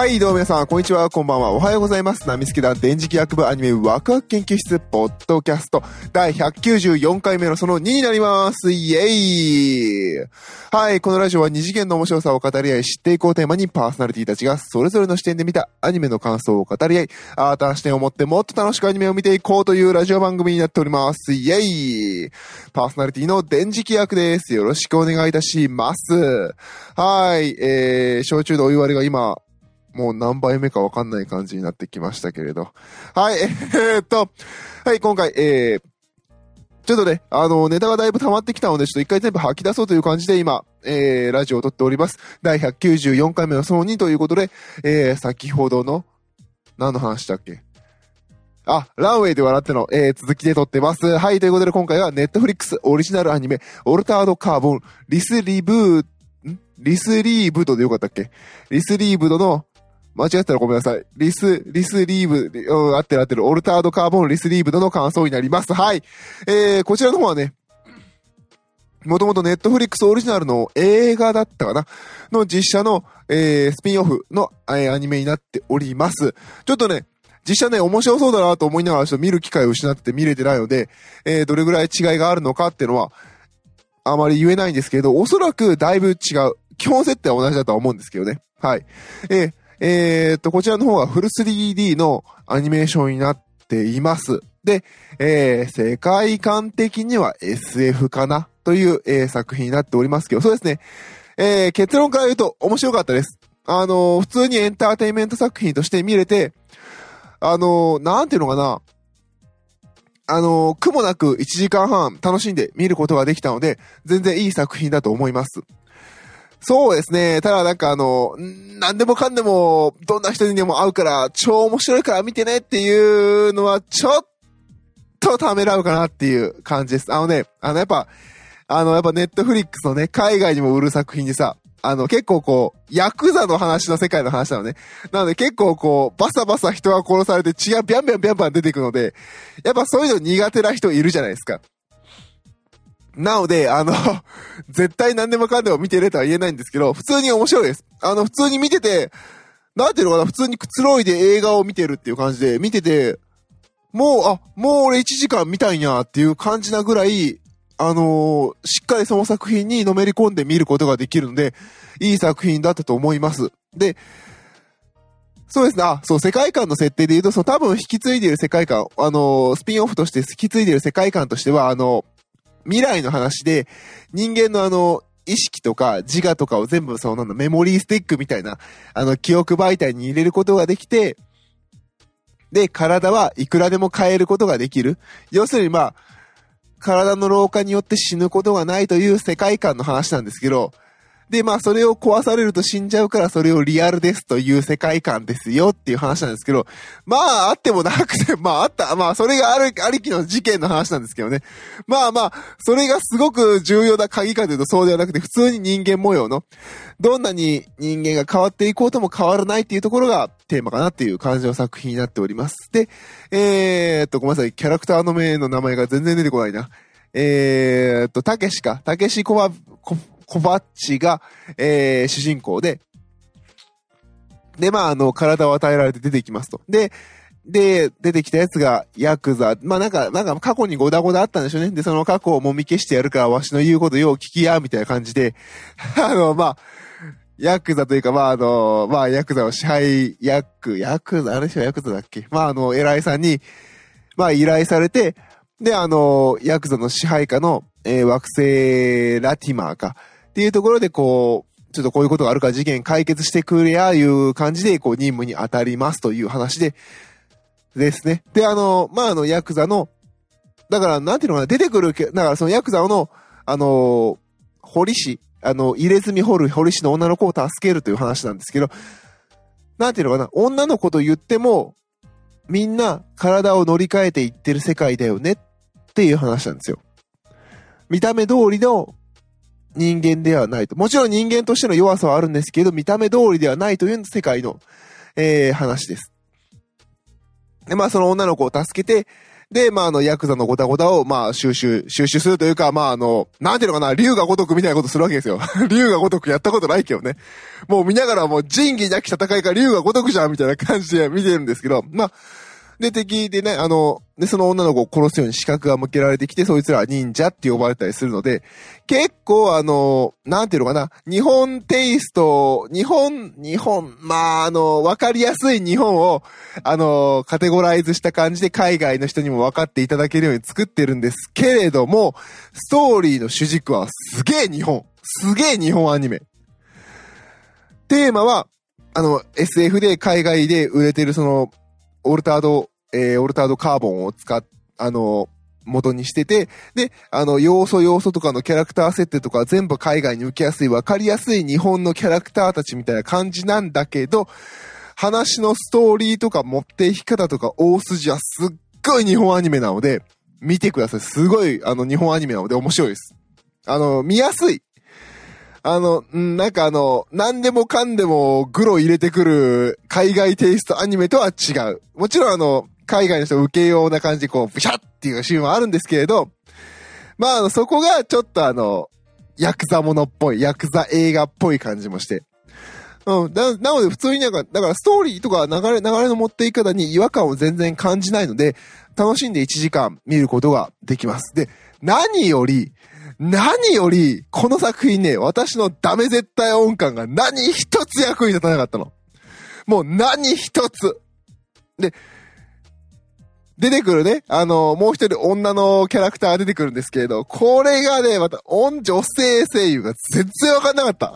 はい、どうも皆さん、こんにちは、こんばんは、おはようございます。ナミスケ団電磁気学部アニメワクワク研究室ポッドキャスト第194回目のその2になります。イエーイはい、このラジオは二次元の面白さを語り合い知っていこうテーマにパーソナリティたちがそれぞれの視点で見たアニメの感想を語り合い、新たな視点を持ってもっと楽しくアニメを見ていこうというラジオ番組になっております。イエーイパーソナリティの電磁気役です。よろしくお願いいたします。はい、えー、焼酎のお湯割りが今、もう何杯目かわかんない感じになってきましたけれど。はい、えーっと、はい、今回、えー、ちょっとね、あの、ネタがだいぶ溜まってきたので、ちょっと一回全部吐き出そうという感じで今、えー、ラジオを撮っております。第194回目のその2ということで、えー、先ほどの、何の話だっけ？あ、ランウェイで笑っての、えー、続きで撮ってます。はい、ということで今回はネットフリックスオリジナルアニメ、オルタードカーボン、リスリブー、ん？リスリーブドでよかったっけ？リスリーブドの、間違ったらごめんなさい。リス、リスリーブ、うん、合ってる合ってる。オルタードカーボンリスリーブの感想になります。はい。えー、こちらの方はね、もともとネットフリックスオリジナルの映画だったかな？の実写の、えー、スピンオフの、えー、アニメになっております。ちょっとね、実写ね、面白そうだなと思いながらちょっと見る機会を失ってて見れてないので、えー、どれぐらい違いがあるのかっていうのは、あまり言えないんですけど、おそらくだいぶ違う。基本設定は同じだとは思うんですけどね。はい。えー、えー、っと、こちらの方はフル 3D のアニメーションになっています。で、えー、世界観的には SF かなという、えー、作品になっておりますけど、そうですね。えー、結論から言うと面白かったです。あのー、普通にエンターテインメント作品として見れて、あのー、なんていうのかな。あのー、苦もなく1時間半楽しんで見ることができたので、全然いい作品だと思います。そうですね。ただなんかあの、何でもかんでも、どんな人にでも合うから、超面白いから見てねっていうのは、ちょっとためらうかなっていう感じです。あのね、あのやっぱ、あのやっぱネットフリックスのね、海外にも売る作品でさ、あの結構こう、ヤクザの話の世界の話なのね。なので結構こう、バサバサ人が殺されて血がビャンビャンビャンビャン出てくので、やっぱそういうの苦手な人いるじゃないですか。なので、あの、絶対何でもかんでも見てねとは言えないんですけど、普通に面白いです。あの、普通に見てて、なんていうのかな、普通にくつろいで映画を見てるっていう感じで、見てて、もう、あ、もう俺1時間見たんやっていう感じなぐらい、あのー、しっかりその作品にのめり込んで見ることができるので、いい作品だったと思います。で、そうですね。あ、そう、世界観の設定で言うと、その多分引き継いでいる世界観、あのー、スピンオフとして引き継いでいる世界観としては、あの未来の話で、人間のあの、意識とか自我とかを全部そのなんだ、メモリースティックみたいな、あの、記憶媒体に入れることができて、で、体はいくらでも変えることができる。要するにまあ、体の老化によって死ぬことがないという世界観の話なんですけど、で、まあ、それを壊されると死んじゃうから、それをリアルですという世界観ですよっていう話なんですけど、まあ、あってもなくて、まあ、あった、まあ、それがある、ありきの事件の話なんですけどね。まあまあ、それがすごく重要な鍵かというとそうではなくて、普通に人間模様の、どんなに人間が変わっていこうとも変わらないっていうところがテーマかなっていう感じの作品になっております。で、えー、っと、ごめんなさい、キャラクターの名の名前が全然出てこないな。えー、っと、たけしか、たけしこば、こ、コバッチが、えー、主人公で、で、まあ、あの、体を与えられて出てきますと。で、で、出てきたやつが、ヤクザ。まあ、なんか、なんか過去にゴダゴダあったんでしょうね。で、その過去をもみ消してやるから、わしの言うことよう聞きや、みたいな感じで、あの、まあ、ヤクザというか、まあ、あの、まあ、ヤクザを支配、ヤク、ヤクザ、あれしょ、ヤクザだっけ？まあ、あの、偉いさんに、まあ、依頼されて、で、あの、ヤクザの支配下の、えー、惑星ラティマーか。っていうところで、こう、ちょっとこういうことがあるから事件解決してくれや、いう感じで、こう、任務に当たりますという話で、ですね。で、あの、まあ、あの、ヤクザの、だから、なんていうのかな、出てくる、だからそのヤクザの、あの、堀氏、あの、入れ墨掘る堀氏の女の子を助けるという話なんですけど、なんていうのかな、女の子と言っても、みんな体を乗り換えていってる世界だよねっていう話なんですよ。見た目通りの人間ではないと。もちろん人間としての弱さはあるんですけど、見た目通りではないという世界の、えー、話です。で、まあその女の子を助けて、で、まあ、あの、ヤクザのゴタゴタを、まあ、収集、収集するというか、まあ、あの、なんていうのかな、竜が如くみたいなことするわけですよ。竜が如くやったことないけどね。もう見ながらもう仁義なき戦いか竜が如くじゃんみたいな感じで見てるんですけど、まあ、で、敵でね、あの、で、その女の子を殺すように視覚が向けられてきて、そいつらは忍者って呼ばれたりするので、結構あの、なんていうのかな、日本テイスト、日本、日本、まあ、あの、わかりやすい日本を、あの、カテゴライズした感じで海外の人にも分かっていただけるように作ってるんですけれども、ストーリーの主軸はすげえ日本。すげえ日本アニメ。テーマは、あの、SF で海外で売れてるその、オルタード、えー、オルタードカーボンを使っ、あの、元にしてて、で、あの、要素要素とかのキャラクター設定とか全部海外に受けやすい、わかりやすい日本のキャラクターたちみたいな感じなんだけど、話のストーリーとか持っていき方とか大筋はすっごい日本アニメなので、見てください。すごい、あの、日本アニメなので面白いです。あの、見やすい。あの、んなんかあの、何でもかんでもグロ入れてくる海外テイストアニメとは違う。もちろんあの、海外の人受けような感じでこう、ブシャッっていうシーンはあるんですけれど、まあ、あの、そこがちょっとあの、ヤクザものっぽい、ヤクザ映画っぽい感じもして。うん。な、なので普通になんか、だからストーリーとか流れ、流れの持っていき方に違和感を全然感じないので、楽しんで1時間見ることができます。で、何より、何より、この作品ね、私のダメ絶対音感が何一つ役に立たなかったの。もう何一つ。で、出てくるね、あの、もう一人女のキャラクターが出てくるんですけれど、これがね、また、女性声優が全然わかんなかった。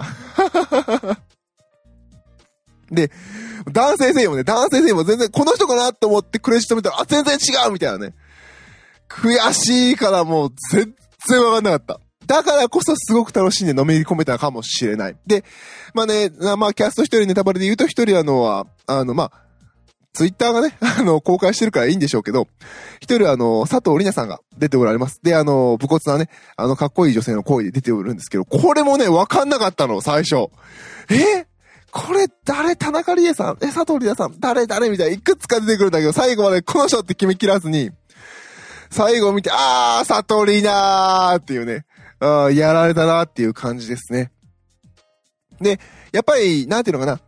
で、男性声優もね、男性声優も全然、この人かなと思ってクレジット見たら、あ、全然違うみたいなね。悔しいからもう全然わかんなかった。だからこそすごく楽しんでのめり込めたかもしれない。で、まあね、まあキャスト一人ネタバレで言うと一人あのは、あの、まあ、ツイッターがね、あの、公開してるからいいんでしょうけど、一人あの、佐藤里奈さんが出ておられます。で、あの、武骨なね、あの、かっこいい女性の声で出ておるんですけど、これもね、わかんなかったの、最初。え？これ誰？田中理恵さん？え、佐藤里奈さん？誰？誰？みたいな、いくつか出てくるんだけど、最後までこの人って決めきらずに、最後見て、あー、悟りなーっていうね、あやられたなーっていう感じですね。で、やっぱり、なんていうのかな。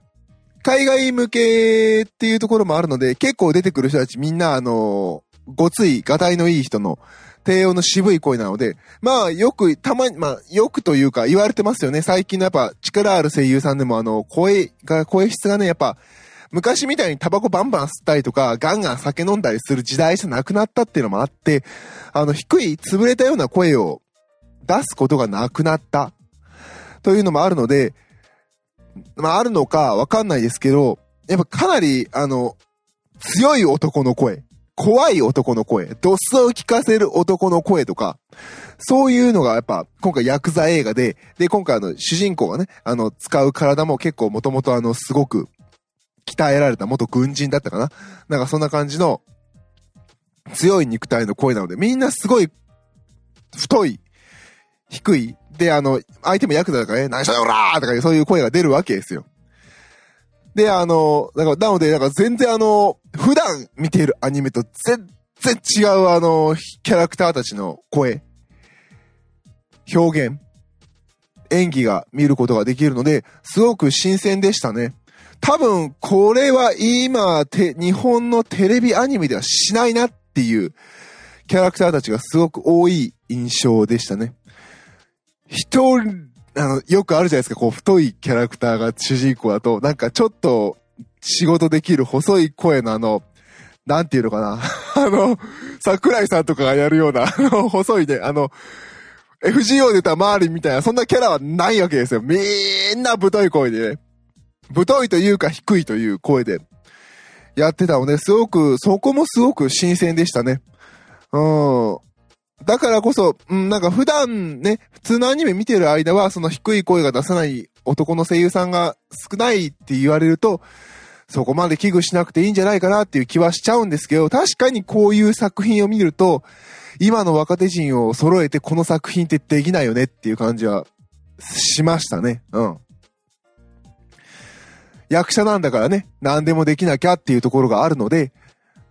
海外向けっていうところもあるので、結構出てくる人たちみんな、あのごつい、がたいのいい人の、低音の渋い声なので、まあ、よく、たまに、まあ、よくというか言われてますよね。最近のやっぱ力ある声優さんでもあの、声が、声質がね、やっぱ、昔みたいにタバコバンバン吸ったりとか、ガンガン酒飲んだりする時代じゃなくなったっていうのもあって、あの、低い、潰れたような声を出すことがなくなった。というのもあるので、まあ、あるのかわかんないですけど、やっぱかなり、あの、強い男の声、怖い男の声、ドスを聞かせる男の声とか、そういうのがやっぱ、今回ヤクザ映画で、で、今回あの、主人公がね、あの、使う体も結構もともとあの、すごく、鍛えられた元軍人だったかな？なんかそんな感じの強い肉体の声なので、みんなすごい太い、低い、で、あの、相手もヤクザだからね、何しろよらーとかそういう声が出るわけですよ。で、あの、なんか、なので、なんか全然あの、普段見ているアニメと全然違うあの、キャラクターたちの声、表現、演技が見ることができるので、すごく新鮮でしたね。多分、これは今、日本のテレビアニメではしないなっていうキャラクターたちがすごく多い印象でしたね。一人、あの、よくあるじゃないですか、こう、太いキャラクターが主人公だと、なんかちょっと仕事できる細い声のあの、なんていうのかな。あの、桜井さんとかがやるような、あの、細いね、あの、FGO で言ったら周りみたいな、そんなキャラはないわけですよ。みんな太い声でね。太いというか低いという声でやってたので、すごく、そこもすごく新鮮でしたね。うん。だからこそ、うん、なんか普段ね、普通のアニメ見てる間は、その低い声が出さない男の声優さんが少ないって言われると、そこまで危惧しなくていいんじゃないかなっていう気はしちゃうんですけど、確かにこういう作品を見ると、今の若手陣を揃えてこの作品ってできないよねっていう感じはしましたね。うん。役者なんだからね、何でもできなきゃっていうところがあるので、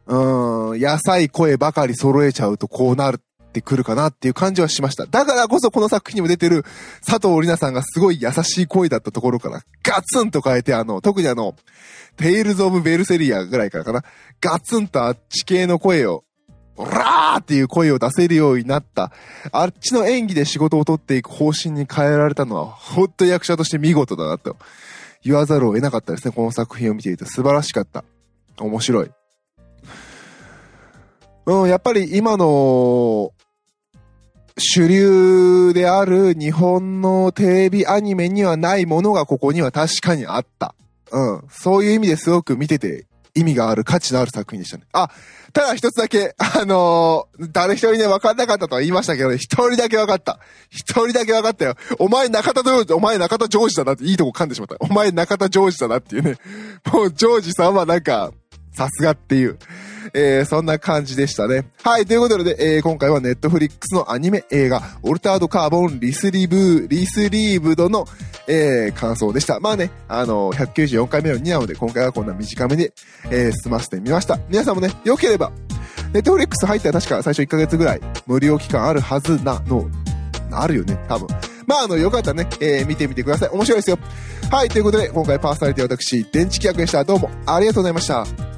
うーん、優しい声ばかり揃えちゃうとこうなるってくるかなっていう感じはしました。だからこそこの作品にも出てる佐藤利奈さんがすごい優しい声だったところからガツンと変えて、あの、特にあの、テイルズ・オブ・ベルセリアぐらいからかな、ガツンとあっち系の声を、オラーっていう声を出せるようになった。あっちの演技で仕事を取っていく方針に変えられたのは、ほんと役者として見事だなと言わざるを得なかったですね。この作品を見ていて素晴らしかった。面白い。うん、やっぱり今の主流である日本のテレビアニメにはないものがここには確かにあった。うん。そういう意味ですごく見てて意味がある価値のある作品でしたね。あ、ただ一つだけ、あのー誰一人ね、分かんなかったとは言いましたけどね、一人だけ分かった。一人だけ分かったよ。お前中田ジョージ、お前中田ジョージだなっていいとこ噛んでしまった。お前中田ジョージだなっていうね。もうジョージさんはなんか、さすがっていう。えー、そんな感じでしたね。はい、ということで、えー、今回はネットフリックスのアニメ映画、オルタードカーボンリスリブー、リスリーブドの、えー、感想でした。まあね、あのー、194回目の2なので、今回はこんな短めで、えー、済ませてみました。皆さんもね、良ければ、ネットフリックス入ったら確か最初1ヶ月ぐらい無料期間あるはずなの、あるよね、多分。まあ、あの、よかったらね、えー、見てみてください。面白いですよ。はい、ということで、今回パーソナリティ私、電池企画でした。どうもありがとうございました。